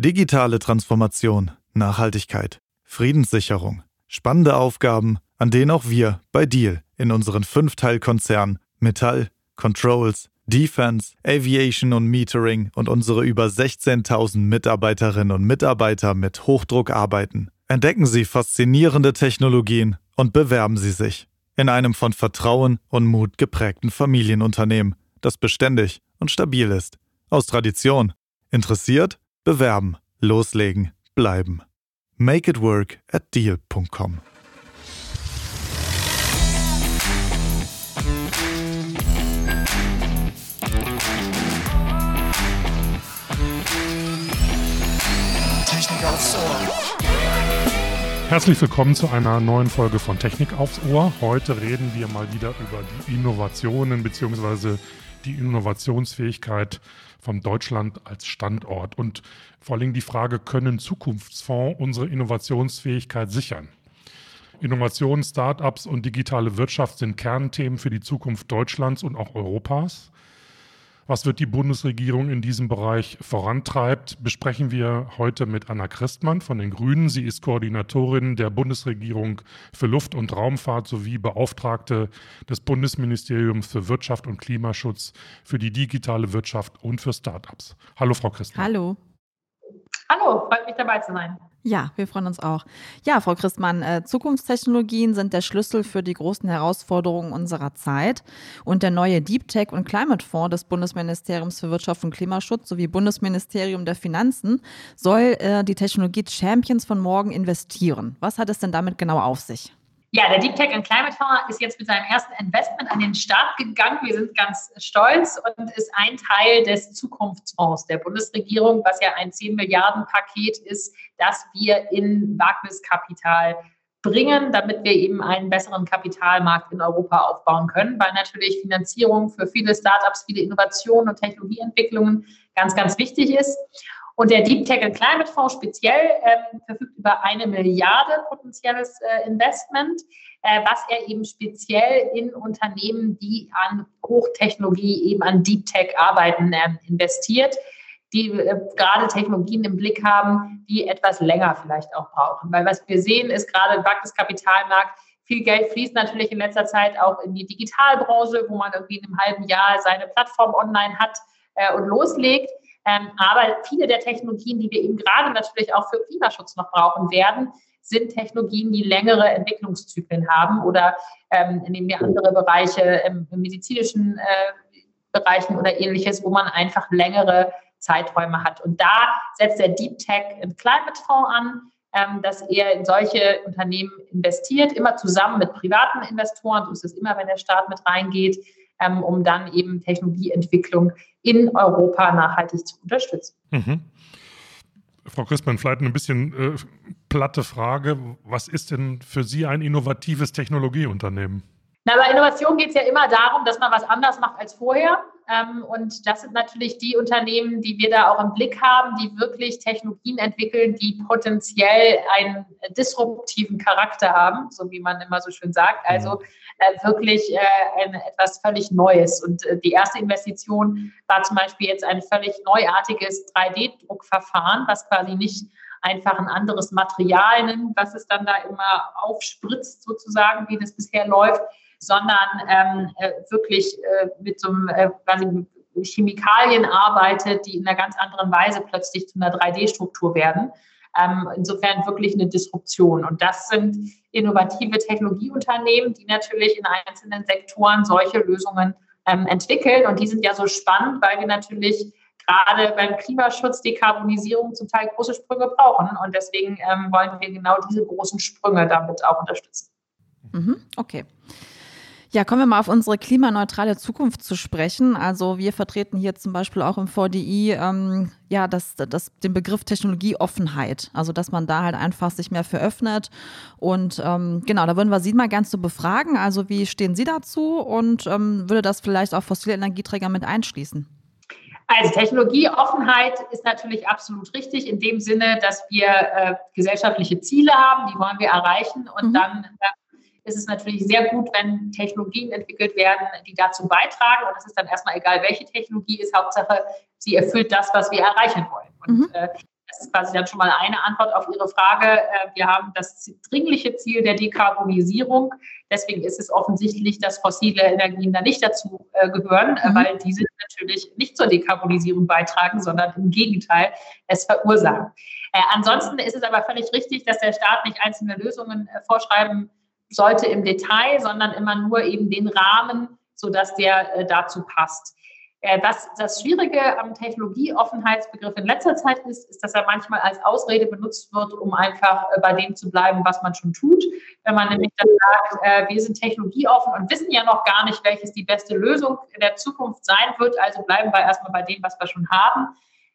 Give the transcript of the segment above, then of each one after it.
Digitale Transformation, Nachhaltigkeit, Friedenssicherung, spannende Aufgaben, an denen auch wir bei Deal in unseren Fünfteilkonzernen Metall, Controls, Defense, Aviation und Metering und unsere über 16.000 Mitarbeiterinnen und Mitarbeiter mit Hochdruck arbeiten. Entdecken Sie faszinierende Technologien und bewerben Sie sich in einem von Vertrauen und Mut geprägten Familienunternehmen, das beständig und stabil ist. Aus Tradition. Interessiert? Bewerben. Loslegen. Bleiben. Make it work at deal.com. Technik aufs Ohr. Herzlich willkommen zu einer neuen Folge von Technik aufs Ohr. Heute reden wir mal wieder über die Innovationen bzw. die Innovationsfähigkeit von Deutschland als Standort und vor allem die Frage, können Zukunftsfonds unsere Innovationsfähigkeit sichern? Innovationen, Startups und digitale Wirtschaft sind Kernthemen für die Zukunft Deutschlands und auch Europas. Was wird die Bundesregierung in diesem Bereich vorantreibt, besprechen wir heute mit Anna Christmann von den Grünen. Sie ist Koordinatorin der Bundesregierung für Luft- und Raumfahrt sowie Beauftragte des Bundesministeriums für Wirtschaft und Klimaschutz für die digitale Wirtschaft und für Startups. Hallo, Frau Christmann. Hallo. Hallo, freut mich dabei zu sein. Ja, wir freuen uns auch. Ja, Frau Christmann, äh, Zukunftstechnologien sind der Schlüssel für die großen Herausforderungen unserer Zeit. Und der neue Deep Tech und Climate Fonds des Bundesministeriums für Wirtschaft und Klimaschutz sowie Bundesministerium der Finanzen soll äh, die Technologie Champions von morgen investieren. Was hat es denn damit genau auf sich? Ja, der Deep Tech and Climate Fonds ist jetzt mit seinem ersten Investment an den Start gegangen. Wir sind ganz stolz und ist ein Teil des Zukunftsfonds der Bundesregierung, was ja ein 10 Milliarden Paket ist, das wir in Wagniskapital bringen, damit wir eben einen besseren Kapitalmarkt in Europa aufbauen können, weil natürlich Finanzierung für viele Startups, viele Innovationen und Technologieentwicklungen ganz, ganz wichtig ist. Und der Deep Tech Climate Fonds speziell ähm, verfügt über eine Milliarde potenzielles äh, Investment, äh, was er eben speziell in Unternehmen, die an Hochtechnologie, eben an Deep Tech arbeiten, äh, investiert, die äh, gerade Technologien im Blick haben, die etwas länger vielleicht auch brauchen. Weil was wir sehen, ist gerade im Wagniskapitalmarkt, viel Geld fließt natürlich in letzter Zeit auch in die Digitalbranche, wo man irgendwie in einem halben Jahr seine Plattform online hat äh, und loslegt. Ähm, aber viele der Technologien, die wir eben gerade natürlich auch für Klimaschutz noch brauchen werden, sind Technologien, die längere Entwicklungszyklen haben oder ähm, nehmen wir andere Bereiche im, im medizinischen äh, Bereichen oder ähnliches, wo man einfach längere Zeiträume hat. Und da setzt der Deep Tech and Climate Fonds an, ähm, dass er in solche Unternehmen investiert, immer zusammen mit privaten Investoren. So ist es immer, wenn der Staat mit reingeht ähm, um dann eben Technologieentwicklung in Europa nachhaltig zu unterstützen. Mhm. Frau Christmann, vielleicht eine bisschen äh, platte Frage. Was ist denn für Sie ein innovatives Technologieunternehmen? Na, bei Innovation geht es ja immer darum, dass man was anders macht als vorher. Ähm, und das sind natürlich die Unternehmen, die wir da auch im Blick haben, die wirklich Technologien entwickeln, die potenziell einen disruptiven Charakter haben, so wie man immer so schön sagt. Also mhm. äh, wirklich äh, ein, etwas völlig Neues. Und äh, die erste Investition war zum Beispiel jetzt ein völlig neuartiges 3D-Druckverfahren, was quasi nicht einfach ein anderes Material nimmt, was es dann da immer aufspritzt, sozusagen, wie das bisher läuft, sondern ähm, äh, wirklich äh, mit so einem äh, quasi Chemikalien arbeitet, die in einer ganz anderen Weise plötzlich zu einer 3D-Struktur werden. Ähm, insofern wirklich eine Disruption. Und das sind innovative Technologieunternehmen, die natürlich in einzelnen Sektoren solche Lösungen ähm, entwickeln. Und die sind ja so spannend, weil wir natürlich gerade beim Klimaschutz, Dekarbonisierung zum Teil große Sprünge brauchen. Und deswegen ähm, wollen wir genau diese großen Sprünge damit auch unterstützen. Mhm, okay. Ja, kommen wir mal auf unsere klimaneutrale Zukunft zu sprechen. Also wir vertreten hier zum Beispiel auch im VDI ähm, ja das, das, den Begriff Technologieoffenheit. Also dass man da halt einfach sich mehr veröffnet. Und ähm, genau, da würden wir Sie mal ganz so befragen. Also wie stehen Sie dazu und ähm, würde das vielleicht auch fossile Energieträger mit einschließen? Also Technologieoffenheit ist natürlich absolut richtig in dem Sinne, dass wir äh, gesellschaftliche Ziele haben, die wollen wir erreichen und mhm. dann ist es natürlich sehr gut, wenn Technologien entwickelt werden, die dazu beitragen. Und es ist dann erstmal egal, welche Technologie ist. Hauptsache, sie erfüllt das, was wir erreichen wollen. Und mhm. äh, Das ist quasi dann schon mal eine Antwort auf Ihre Frage. Äh, wir haben das dringliche Ziel der Dekarbonisierung. Deswegen ist es offensichtlich, dass fossile Energien da nicht dazu äh, gehören, mhm. weil diese natürlich nicht zur Dekarbonisierung beitragen, sondern im Gegenteil es verursachen. Ansonsten ist es aber völlig richtig, dass der Staat nicht einzelne Lösungen vorschreiben sollte im Detail, sondern immer nur eben den Rahmen, sodass der dazu passt. Äh, das, das Schwierige am Technologieoffenheitsbegriff in letzter Zeit ist, ist, dass er manchmal als Ausrede benutzt wird, um einfach äh, bei dem zu bleiben, was man schon tut. Wenn man nämlich dann sagt, äh, wir sind technologieoffen und wissen ja noch gar nicht, welches die beste Lösung in der Zukunft sein wird, also bleiben wir erstmal bei dem, was wir schon haben,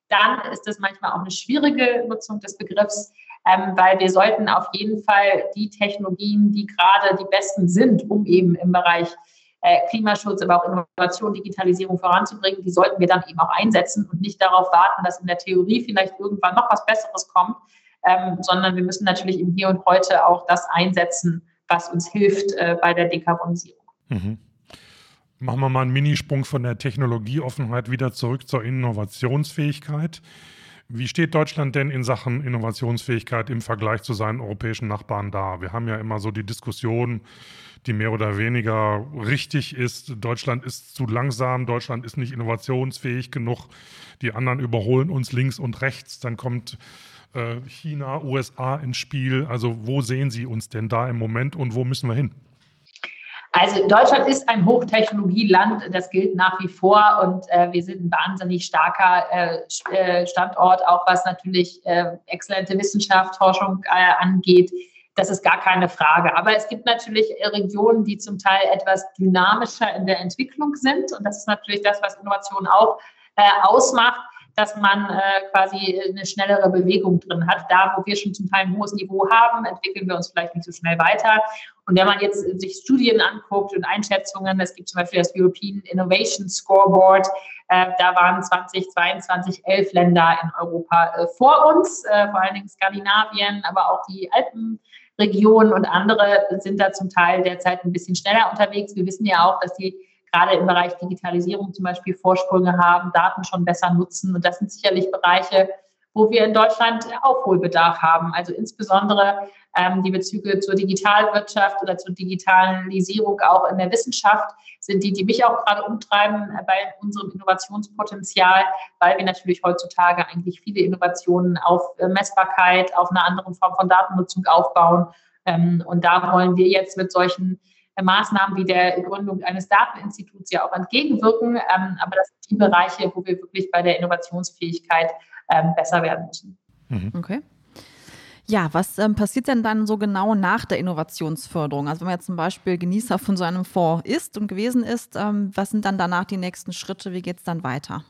dann ist das manchmal auch eine schwierige Nutzung des Begriffs. Ähm, weil wir sollten auf jeden Fall die Technologien, die gerade die besten sind, um eben im Bereich äh, Klimaschutz, aber auch Innovation, Digitalisierung voranzubringen, die sollten wir dann eben auch einsetzen und nicht darauf warten, dass in der Theorie vielleicht irgendwann noch was Besseres kommt, ähm, sondern wir müssen natürlich im Hier und Heute auch das einsetzen, was uns hilft äh, bei der Dekarbonisierung. Mhm. Machen wir mal einen Minisprung von der Technologieoffenheit wieder zurück zur Innovationsfähigkeit. Wie steht Deutschland denn in Sachen Innovationsfähigkeit im Vergleich zu seinen europäischen Nachbarn da? Wir haben ja immer so die Diskussion, die mehr oder weniger richtig ist. Deutschland ist zu langsam, Deutschland ist nicht innovationsfähig genug. Die anderen überholen uns links und rechts. Dann kommt äh, China, USA ins Spiel. Also wo sehen Sie uns denn da im Moment und wo müssen wir hin? Also Deutschland ist ein Hochtechnologieland, das gilt nach wie vor und äh, wir sind ein wahnsinnig starker äh, äh Standort, auch was natürlich äh, exzellente Wissenschaft, Forschung äh, angeht. Das ist gar keine Frage. Aber es gibt natürlich Regionen, die zum Teil etwas dynamischer in der Entwicklung sind. Und das ist natürlich das, was Innovation auch äh, ausmacht, dass man äh, quasi eine schnellere Bewegung drin hat. Da, wo wir schon zum Teil ein hohes Niveau haben, entwickeln wir uns vielleicht nicht so schnell weiter. Und wenn man jetzt sich Studien anguckt und Einschätzungen, es gibt zum Beispiel das European Innovation Scoreboard, äh, da waren 2022 elf Länder in Europa äh, vor uns, äh, vor allen Dingen Skandinavien, aber auch die Alpen. Regionen und andere sind da zum Teil derzeit ein bisschen schneller unterwegs. Wir wissen ja auch, dass die gerade im Bereich Digitalisierung zum Beispiel Vorsprünge haben, Daten schon besser nutzen. Und das sind sicherlich Bereiche, wo wir in Deutschland Aufholbedarf haben. Also insbesondere ähm, die Bezüge zur Digitalwirtschaft oder zur Digitalisierung auch in der Wissenschaft sind die, die mich auch gerade umtreiben äh, bei unserem Innovationspotenzial, weil wir natürlich heutzutage eigentlich viele Innovationen auf äh, Messbarkeit, auf einer anderen Form von Datennutzung aufbauen. Ähm, und da wollen wir jetzt mit solchen Maßnahmen wie der Gründung eines Dateninstituts ja auch entgegenwirken. Ähm, aber das sind die Bereiche, wo wir wirklich bei der Innovationsfähigkeit ähm, besser werden müssen. Mhm. Okay. Ja, was ähm, passiert denn dann so genau nach der Innovationsförderung? Also wenn man jetzt zum Beispiel Genießer von so einem Fonds ist und gewesen ist, ähm, was sind dann danach die nächsten Schritte? Wie geht es dann weiter?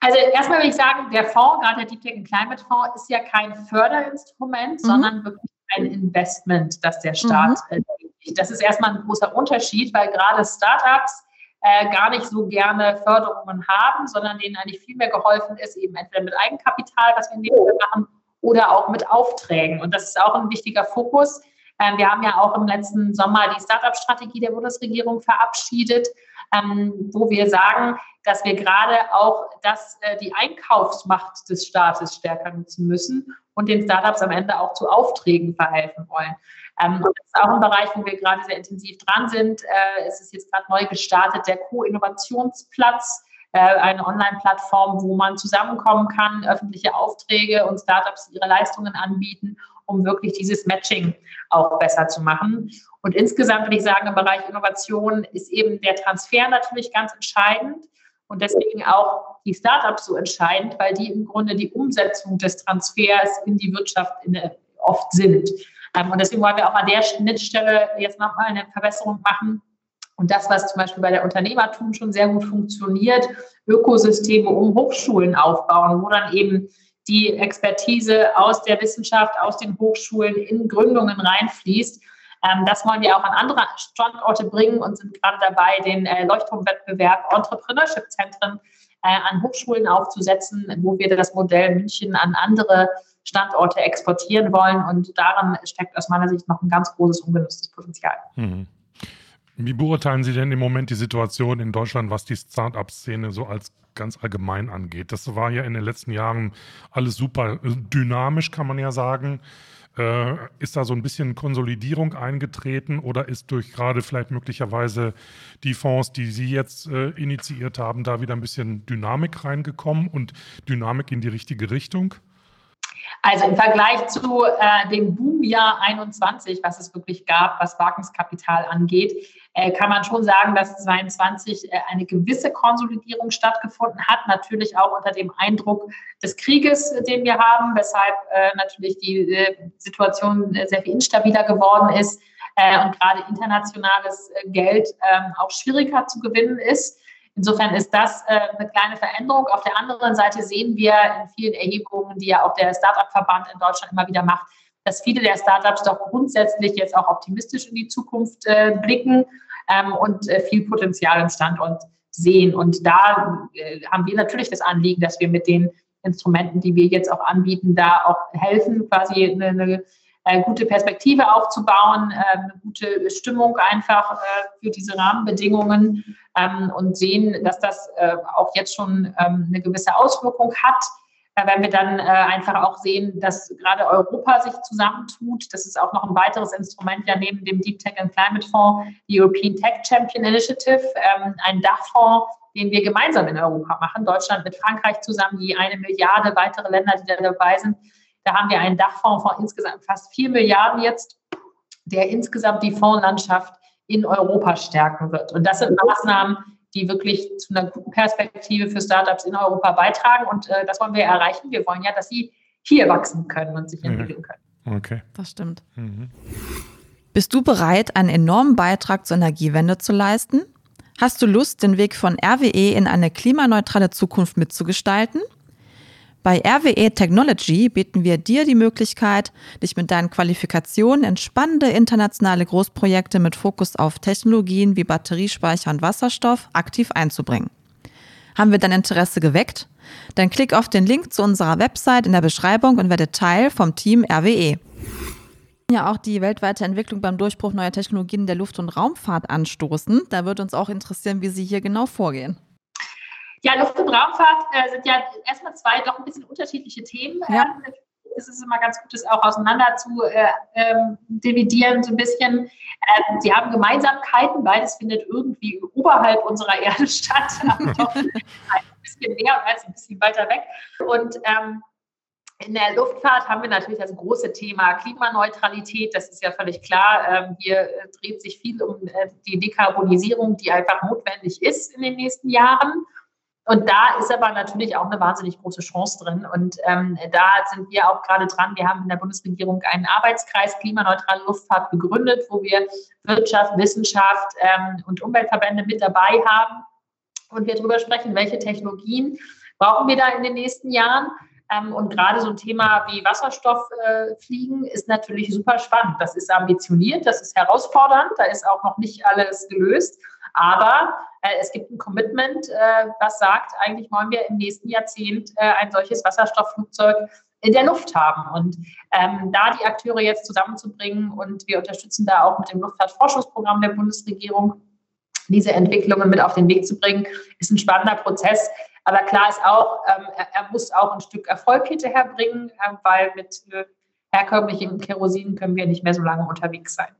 Also erstmal will ich sagen, der Fonds, gerade der Deep Tech and Climate Fonds, ist ja kein Förderinstrument, mhm. sondern wirklich ein Investment, das der Staat mhm. Das ist erstmal ein großer Unterschied, weil gerade Startups äh, gar nicht so gerne Förderungen haben, sondern denen eigentlich viel mehr geholfen ist, eben entweder mit Eigenkapital, was wir in dem Fall machen, oder auch mit Aufträgen. Und das ist auch ein wichtiger Fokus. Ähm, wir haben ja auch im letzten Sommer die Startup-Strategie der Bundesregierung verabschiedet, ähm, wo wir sagen, dass wir gerade auch das, äh, die Einkaufsmacht des Staates stärker nutzen müssen und den Startups am Ende auch zu Aufträgen verhelfen wollen. Ähm, das ist auch ein Bereich, wo wir gerade sehr intensiv dran sind. Äh, es ist jetzt gerade neu gestartet, der Co-Innovationsplatz, äh, eine Online-Plattform, wo man zusammenkommen kann, öffentliche Aufträge und Startups ihre Leistungen anbieten, um wirklich dieses Matching auch besser zu machen. Und insgesamt würde ich sagen, im Bereich Innovation ist eben der Transfer natürlich ganz entscheidend und deswegen auch die Startups so entscheidend, weil die im Grunde die Umsetzung des Transfers in die Wirtschaft oft sind. Ähm, und deswegen wollen wir auch an der Schnittstelle jetzt nochmal eine Verbesserung machen. Und das, was zum Beispiel bei der Unternehmertum schon sehr gut funktioniert, Ökosysteme um Hochschulen aufbauen, wo dann eben die Expertise aus der Wissenschaft, aus den Hochschulen in Gründungen reinfließt. Ähm, das wollen wir auch an andere Standorte bringen und sind gerade dabei, den äh, Leuchtturmwettbewerb Entrepreneurship-Zentren äh, an Hochschulen aufzusetzen, wo wir das Modell München an andere Standorte exportieren wollen. Und darin steckt aus meiner Sicht noch ein ganz großes ungenutztes Potenzial. Mhm. Wie beurteilen Sie denn im Moment die Situation in Deutschland, was die Start-up-Szene so als ganz allgemein angeht? Das war ja in den letzten Jahren alles super dynamisch, kann man ja sagen. Äh, ist da so ein bisschen Konsolidierung eingetreten oder ist durch gerade vielleicht möglicherweise die Fonds, die Sie jetzt äh, initiiert haben, da wieder ein bisschen Dynamik reingekommen und Dynamik in die richtige Richtung? Also im Vergleich zu äh, dem Boomjahr 21, was es wirklich gab, was Wagniskapital angeht, äh, kann man schon sagen, dass 22 äh, eine gewisse Konsolidierung stattgefunden hat. Natürlich auch unter dem Eindruck des Krieges, äh, den wir haben, weshalb äh, natürlich die äh, Situation sehr viel instabiler geworden ist und gerade internationales Geld ähm, auch schwieriger zu gewinnen ist. Insofern ist das äh, eine kleine Veränderung. Auf der anderen Seite sehen wir in vielen Erhebungen, die ja auch der Startup-Verband in Deutschland immer wieder macht, dass viele der Startups doch grundsätzlich jetzt auch optimistisch in die Zukunft äh, blicken ähm, und äh, viel Potenzial im Standort sehen. Und da äh, haben wir natürlich das Anliegen, dass wir mit den Instrumenten, die wir jetzt auch anbieten, da auch helfen, quasi eine, eine äh, gute Perspektive aufzubauen, äh, eine gute Stimmung einfach äh, für diese Rahmenbedingungen ähm, und sehen, dass das äh, auch jetzt schon ähm, eine gewisse Auswirkung hat. Äh, wenn wir dann äh, einfach auch sehen, dass gerade Europa sich zusammentut, das ist auch noch ein weiteres Instrument ja neben dem Deep Tech and Climate Fonds, die European Tech Champion Initiative, ähm, ein Dachfonds, den wir gemeinsam in Europa machen, Deutschland mit Frankreich zusammen, die eine Milliarde weitere Länder, die da dabei sind, da haben wir einen Dachfonds von insgesamt fast 4 Milliarden jetzt, der insgesamt die Fondslandschaft in Europa stärken wird. Und das sind Maßnahmen, die wirklich zu einer guten Perspektive für Startups in Europa beitragen. Und äh, das wollen wir erreichen. Wir wollen ja, dass sie hier wachsen können und sich mhm. entwickeln können. Okay. Das stimmt. Mhm. Bist du bereit, einen enormen Beitrag zur Energiewende zu leisten? Hast du Lust, den Weg von RWE in eine klimaneutrale Zukunft mitzugestalten? Bei RWE Technology bieten wir dir die Möglichkeit, dich mit deinen Qualifikationen in spannende internationale Großprojekte mit Fokus auf Technologien wie Batteriespeicher und Wasserstoff aktiv einzubringen. Haben wir dein Interesse geweckt? Dann klick auf den Link zu unserer Website in der Beschreibung und werde Teil vom Team RWE. Ja, auch die weltweite Entwicklung beim Durchbruch neuer Technologien der Luft- und Raumfahrt anstoßen. Da würde uns auch interessieren, wie Sie hier genau vorgehen. Ja, Luft- und Raumfahrt äh, sind ja erstmal zwei doch ein bisschen unterschiedliche Themen. Ja. Ähm, es ist immer ganz gut, das auch auseinander zu äh, ähm, dividieren, so ein bisschen. Ähm, sie haben Gemeinsamkeiten, beides findet irgendwie oberhalb unserer Erde statt, aber doch ein bisschen näher und als ein bisschen weiter weg. Und ähm, in der Luftfahrt haben wir natürlich das große Thema Klimaneutralität. Das ist ja völlig klar. Ähm, hier äh, dreht sich viel um äh, die Dekarbonisierung, die einfach notwendig ist in den nächsten Jahren. Und da ist aber natürlich auch eine wahnsinnig große Chance drin. Und ähm, da sind wir auch gerade dran. Wir haben in der Bundesregierung einen Arbeitskreis klimaneutrale Luftfahrt gegründet, wo wir Wirtschaft, Wissenschaft ähm, und Umweltverbände mit dabei haben. Und wir darüber sprechen, welche Technologien brauchen wir da in den nächsten Jahren. Ähm, und gerade so ein Thema wie Wasserstofffliegen äh, ist natürlich super spannend. Das ist ambitioniert, das ist herausfordernd, da ist auch noch nicht alles gelöst. Aber äh, es gibt ein Commitment, äh, was sagt, eigentlich wollen wir im nächsten Jahrzehnt äh, ein solches Wasserstoffflugzeug in der Luft haben. Und ähm, da die Akteure jetzt zusammenzubringen und wir unterstützen da auch mit dem Luftfahrtforschungsprogramm der Bundesregierung, diese Entwicklungen mit auf den Weg zu bringen, ist ein spannender Prozess. Aber klar ist auch, ähm, er, er, muss auch ein Stück Erfolg hinterherbringen, äh, weil mit äh, herkömmlichem Kerosin können wir nicht mehr so lange unterwegs sein.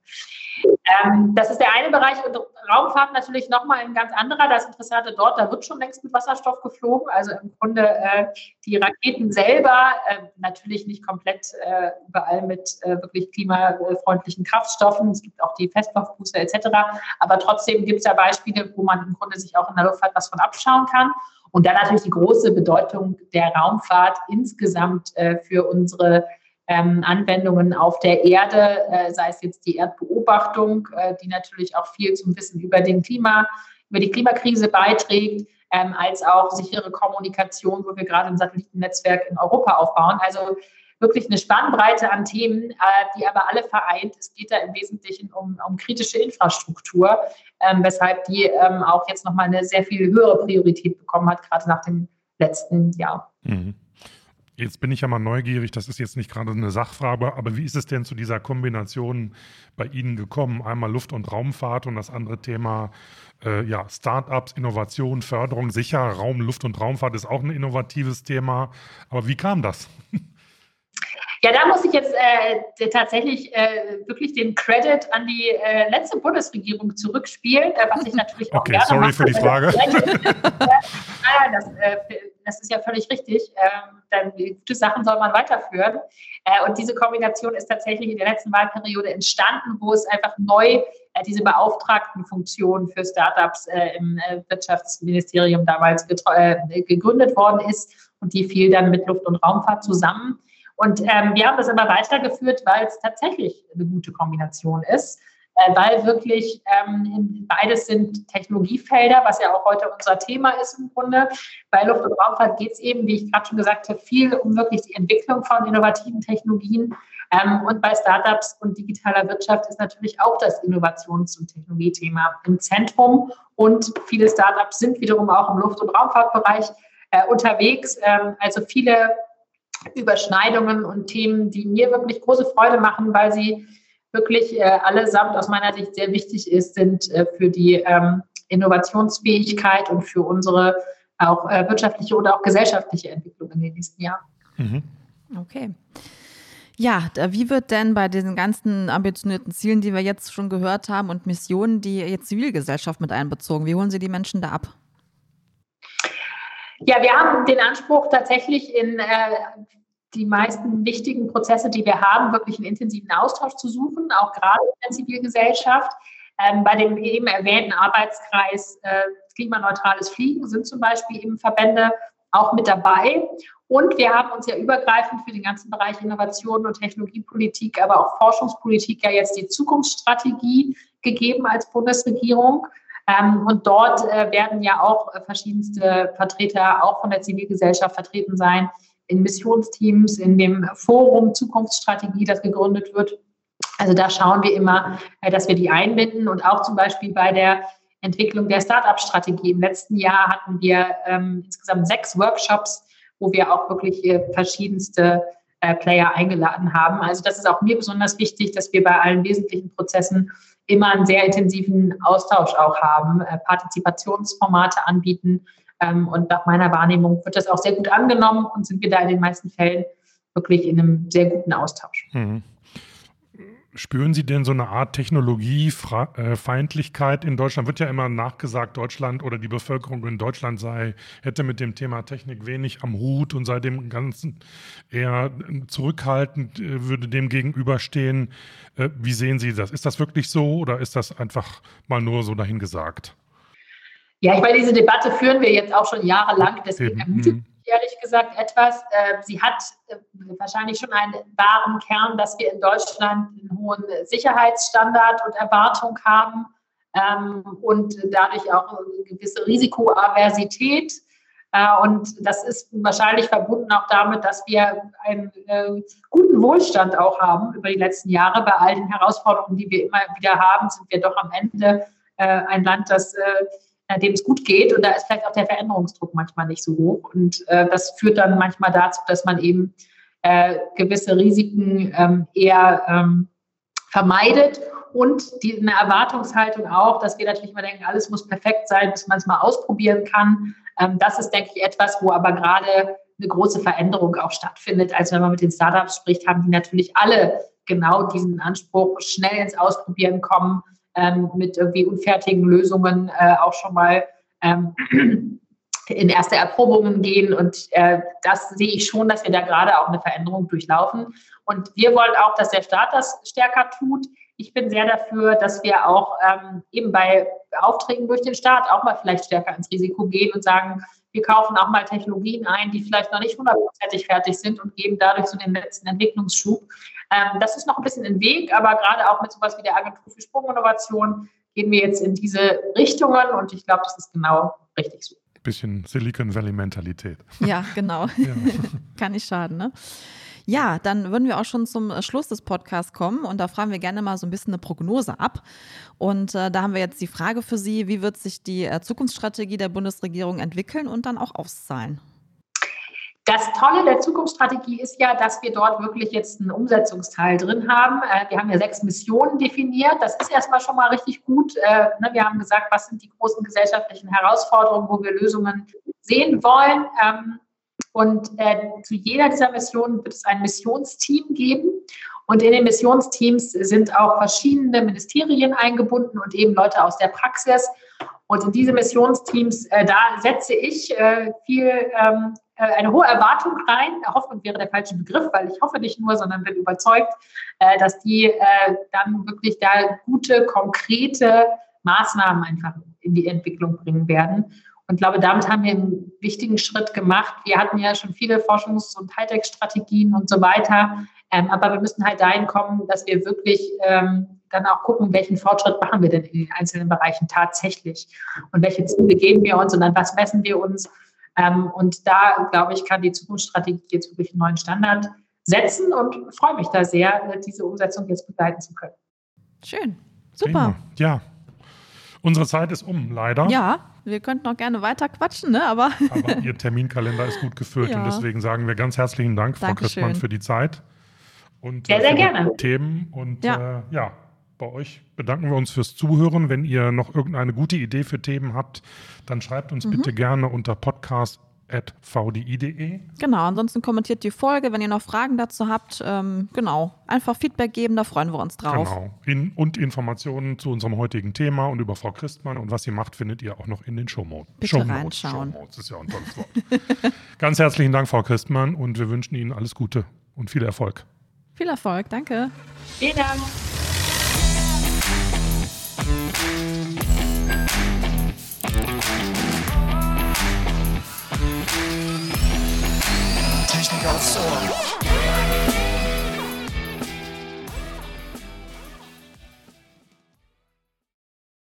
Ähm, das ist der eine Bereich und Raumfahrt natürlich nochmal ein ganz anderer. Das Interessante dort, da wird schon längst mit Wasserstoff geflogen. Also im Grunde äh, die Raketen selber, äh, natürlich nicht komplett äh, überall mit äh, wirklich klimafreundlichen Kraftstoffen. Es gibt auch die Feststoffbooster etc. Aber trotzdem gibt es ja Beispiele, wo man im Grunde sich auch in der Luftfahrt was von abschauen kann. Und dann natürlich die große Bedeutung der Raumfahrt insgesamt äh, für unsere ähm, Anwendungen auf der Erde, äh, sei es jetzt die Erdbeobachtung, äh, die natürlich auch viel zum Wissen über den Klima, über die Klimakrise beiträgt, ähm, als auch sichere Kommunikation, wo wir gerade ein Satellitennetzwerk in Europa aufbauen. Also wirklich eine Spannbreite an Themen, äh, die aber alle vereint. Es geht da im Wesentlichen um, um kritische Infrastruktur, ähm, weshalb die ähm, auch jetzt nochmal eine sehr viel höhere Priorität bekommen hat, gerade nach dem letzten Jahr. Mhm. Jetzt bin ich ja mal neugierig, das ist jetzt nicht gerade eine Sachfrage, aber wie ist es denn zu dieser Kombination bei Ihnen gekommen? Einmal Luft- und Raumfahrt und das andere Thema äh, ja, Startups, Innovation, Förderung, sicher, Raum, Luft- und Raumfahrt ist auch ein innovatives Thema. Aber wie kam das? Ja, da muss ich jetzt äh, tatsächlich äh, wirklich den Credit an die äh, letzte Bundesregierung zurückspielen, äh, was ich natürlich auch okay, gerne sorry mache. für die Frage. Nein, das, äh, das, ist ja völlig richtig. Ähm, denn gute Sachen soll man weiterführen. Äh, und diese Kombination ist tatsächlich in der letzten Wahlperiode entstanden, wo es einfach neu diese Beauftragtenfunktion für Startups im Wirtschaftsministerium damals gegründet worden ist. Und die fiel dann mit Luft- und Raumfahrt zusammen. Und ähm, wir haben das aber weitergeführt, weil es tatsächlich eine gute Kombination ist, äh, weil wirklich ähm, beides sind Technologiefelder, was ja auch heute unser Thema ist im Grunde. Bei Luft- und Raumfahrt geht es eben, wie ich gerade schon gesagt habe, viel um wirklich die Entwicklung von innovativen Technologien. Ähm, und bei Startups und digitaler Wirtschaft ist natürlich auch das Innovations- und Technologiethema im Zentrum. Und viele Startups sind wiederum auch im Luft- und Raumfahrtbereich äh, unterwegs. Ähm, also viele Überschneidungen und Themen, die mir wirklich große Freude machen, weil sie wirklich äh, allesamt aus meiner Sicht sehr wichtig ist, sind äh, für die ähm, Innovationsfähigkeit und für unsere auch äh, wirtschaftliche oder auch gesellschaftliche Entwicklung in den nächsten Jahren. Mhm. Okay. Ja, wie wird denn bei diesen ganzen ambitionierten Zielen, die wir jetzt schon gehört haben und Missionen, die Zivilgesellschaft mit einbezogen? Wie holen Sie die Menschen da ab? Ja, wir haben den Anspruch tatsächlich in äh, die meisten wichtigen Prozesse, die wir haben, wirklich einen intensiven Austausch zu suchen, auch gerade in der Zivilgesellschaft. Ähm, bei dem eben erwähnten Arbeitskreis äh, klimaneutrales Fliegen sind zum Beispiel eben Verbände auch mit dabei. Und wir haben uns ja übergreifend für den ganzen Bereich Innovation und Technologiepolitik, aber auch Forschungspolitik ja jetzt die Zukunftsstrategie gegeben als Bundesregierung. Ähm, und dort äh, werden ja auch verschiedenste Vertreter auch von der Zivilgesellschaft vertreten sein, in Missionsteams, in dem Forum Zukunftsstrategie, das gegründet wird. Also da schauen wir immer, äh, dass wir die einbinden und auch zum Beispiel bei der Entwicklung der Start-up-Strategie. Im letzten Jahr hatten wir ähm, insgesamt sechs Workshops, wo wir auch wirklich äh, verschiedenste äh, Player eingeladen haben. Also das ist auch mir besonders wichtig, dass wir bei allen wesentlichen Prozessen immer einen sehr intensiven Austausch auch haben, äh, Partizipationsformate anbieten. Ähm, und nach meiner Wahrnehmung wird das auch sehr gut angenommen und sind wir da in den meisten Fällen wirklich in einem sehr guten Austausch. Mhm. Spüren Sie denn so eine Art Technologiefeindlichkeit in Deutschland? Wird ja immer nachgesagt, Deutschland oder die Bevölkerung in Deutschland sei, hätte mit dem Thema Technik wenig am Hut und sei dem Ganzen eher zurückhaltend, äh, würde dem gegenüberstehen. Äh, wie sehen Sie das? Ist das wirklich so oder ist das einfach mal nur so dahingesagt? Ja, ich meine, diese Debatte führen wir jetzt auch schon jahrelang, deswegen ermutigt mhm ehrlich gesagt etwas. Äh, sie hat äh, wahrscheinlich schon einen wahren Kern, dass wir in Deutschland einen hohen Sicherheitsstandard und Erwartung haben ähm, und dadurch auch eine gewisse Risikoaversität. Äh, und das ist wahrscheinlich verbunden auch damit, dass wir einen guten Wohlstand auch haben über die letzten Jahre. Bei all den Herausforderungen, die wir immer wieder haben, sind wir doch am Ende ein Land, das äh, dem es gut geht. Und da ist vielleicht auch der Veränderungsdruck manchmal nicht so hoch. Und äh, das führt dann manchmal dazu, dass man eben äh, gewisse Risiken ähm, eher ähm, vermeidet und die, eine Erwartungshaltung auch, dass wir natürlich mal denken, alles muss perfekt sein, bis man es mal ausprobieren kann. Ähm, das ist, denke ich, etwas, wo aber gerade eine große Veränderung auch stattfindet. Also wenn man mit den Startups spricht, haben die natürlich alle genau diesen Anspruch, schnell ins Ausprobieren kommen, ähm, mit irgendwie unfertigen Lösungen äh, auch schon mal ähm, in erste Erprobungen gehen. Und äh, das sehe ich schon, dass wir da gerade auch eine Veränderung durchlaufen. Und wir wollen auch, dass der Staat das stärker tut. Ich bin sehr dafür, dass wir auch ähm, eben bei Aufträgen durch den Staat auch mal vielleicht stärker ins Risiko gehen und sagen, wir kaufen auch mal Technologien ein, die vielleicht noch nicht hundertprozentig fertig sind und geben dadurch so den letzten Entwicklungsschub. Ähm, das ist noch ein bisschen im Weg, aber gerade auch mit sowas wie der Agentur für Sprunginnovation gehen wir jetzt in diese Richtungen und ich glaube, das ist genau richtig so. Bisschen Silicon Valley Mentalität. Ja, genau. Ja. Kann nicht schaden, ne? Ja, dann würden wir auch schon zum Schluss des Podcasts kommen und da fragen wir gerne mal so ein bisschen eine Prognose ab. Und äh, da haben wir jetzt die Frage für Sie, wie wird sich die äh, Zukunftsstrategie der Bundesregierung entwickeln und dann auch auszahlen? Das Tolle der Zukunftsstrategie ist ja, dass wir dort wirklich jetzt einen Umsetzungsteil drin haben. Äh, wir haben ja sechs Missionen definiert. Das ist erstmal schon mal richtig gut. Äh, ne, wir haben gesagt, was sind die großen gesellschaftlichen Herausforderungen, wo wir Lösungen sehen wollen. Ähm, und äh, zu jeder dieser Missionen wird es ein Missionsteam geben. Und in den Missionsteams sind auch verschiedene Ministerien eingebunden und eben Leute aus der Praxis. Und in diese Missionsteams, da setze ich viel, ähm, äh, eine hohe Erwartung rein. Hoffnung wäre der falsche Begriff, weil ich hoffe nicht nur, sondern bin überzeugt, äh, dass die äh, dann wirklich da gute, konkrete Maßnahmen einfach in die Entwicklung bringen werden. Und glaube, damit haben wir einen wichtigen Schritt gemacht. Wir hatten ja schon viele Forschungs- und Hightech-Strategien und so weiter. Ähm, aber wir müssen halt dahin kommen, dass wir wirklich ähm, dann auch gucken, welchen Fortschritt machen wir denn in den einzelnen Bereichen tatsächlich und welche Ziele geben wir uns und an was messen wir uns. Ähm, und da, glaube ich, kann die Zukunftsstrategie jetzt wirklich einen neuen Standard setzen und freue mich da sehr, diese Umsetzung jetzt begleiten zu können. Schön, super. Ja, unsere Zeit ist um, leider. Ja, wir könnten noch gerne weiter quatschen, ne? aber. aber Ihr Terminkalender ist gut gefüllt ja. und deswegen sagen wir ganz herzlichen Dank, Frau. Christmann, für die Zeit. Und, sehr, äh, sehr gerne. Themen und ja. Äh, ja, bei euch bedanken wir uns fürs Zuhören. Wenn ihr noch irgendeine gute Idee für Themen habt, dann schreibt uns mhm. bitte gerne unter podcast.vdi.de. Genau, ansonsten kommentiert die Folge, wenn ihr noch Fragen dazu habt. Ähm, genau, einfach Feedback geben, da freuen wir uns drauf. Genau. In, und Informationen zu unserem heutigen Thema und über Frau Christmann und was sie macht, findet ihr auch noch in den Shownotes. Bitte Shownotes. reinschauen. Shownotes ist ja ein tolles Wort. Ganz herzlichen Dank, Frau Christmann, und wir wünschen Ihnen alles Gute und viel Erfolg. Viel Erfolg, danke. Vielen Dank. Technik aufs Ohr.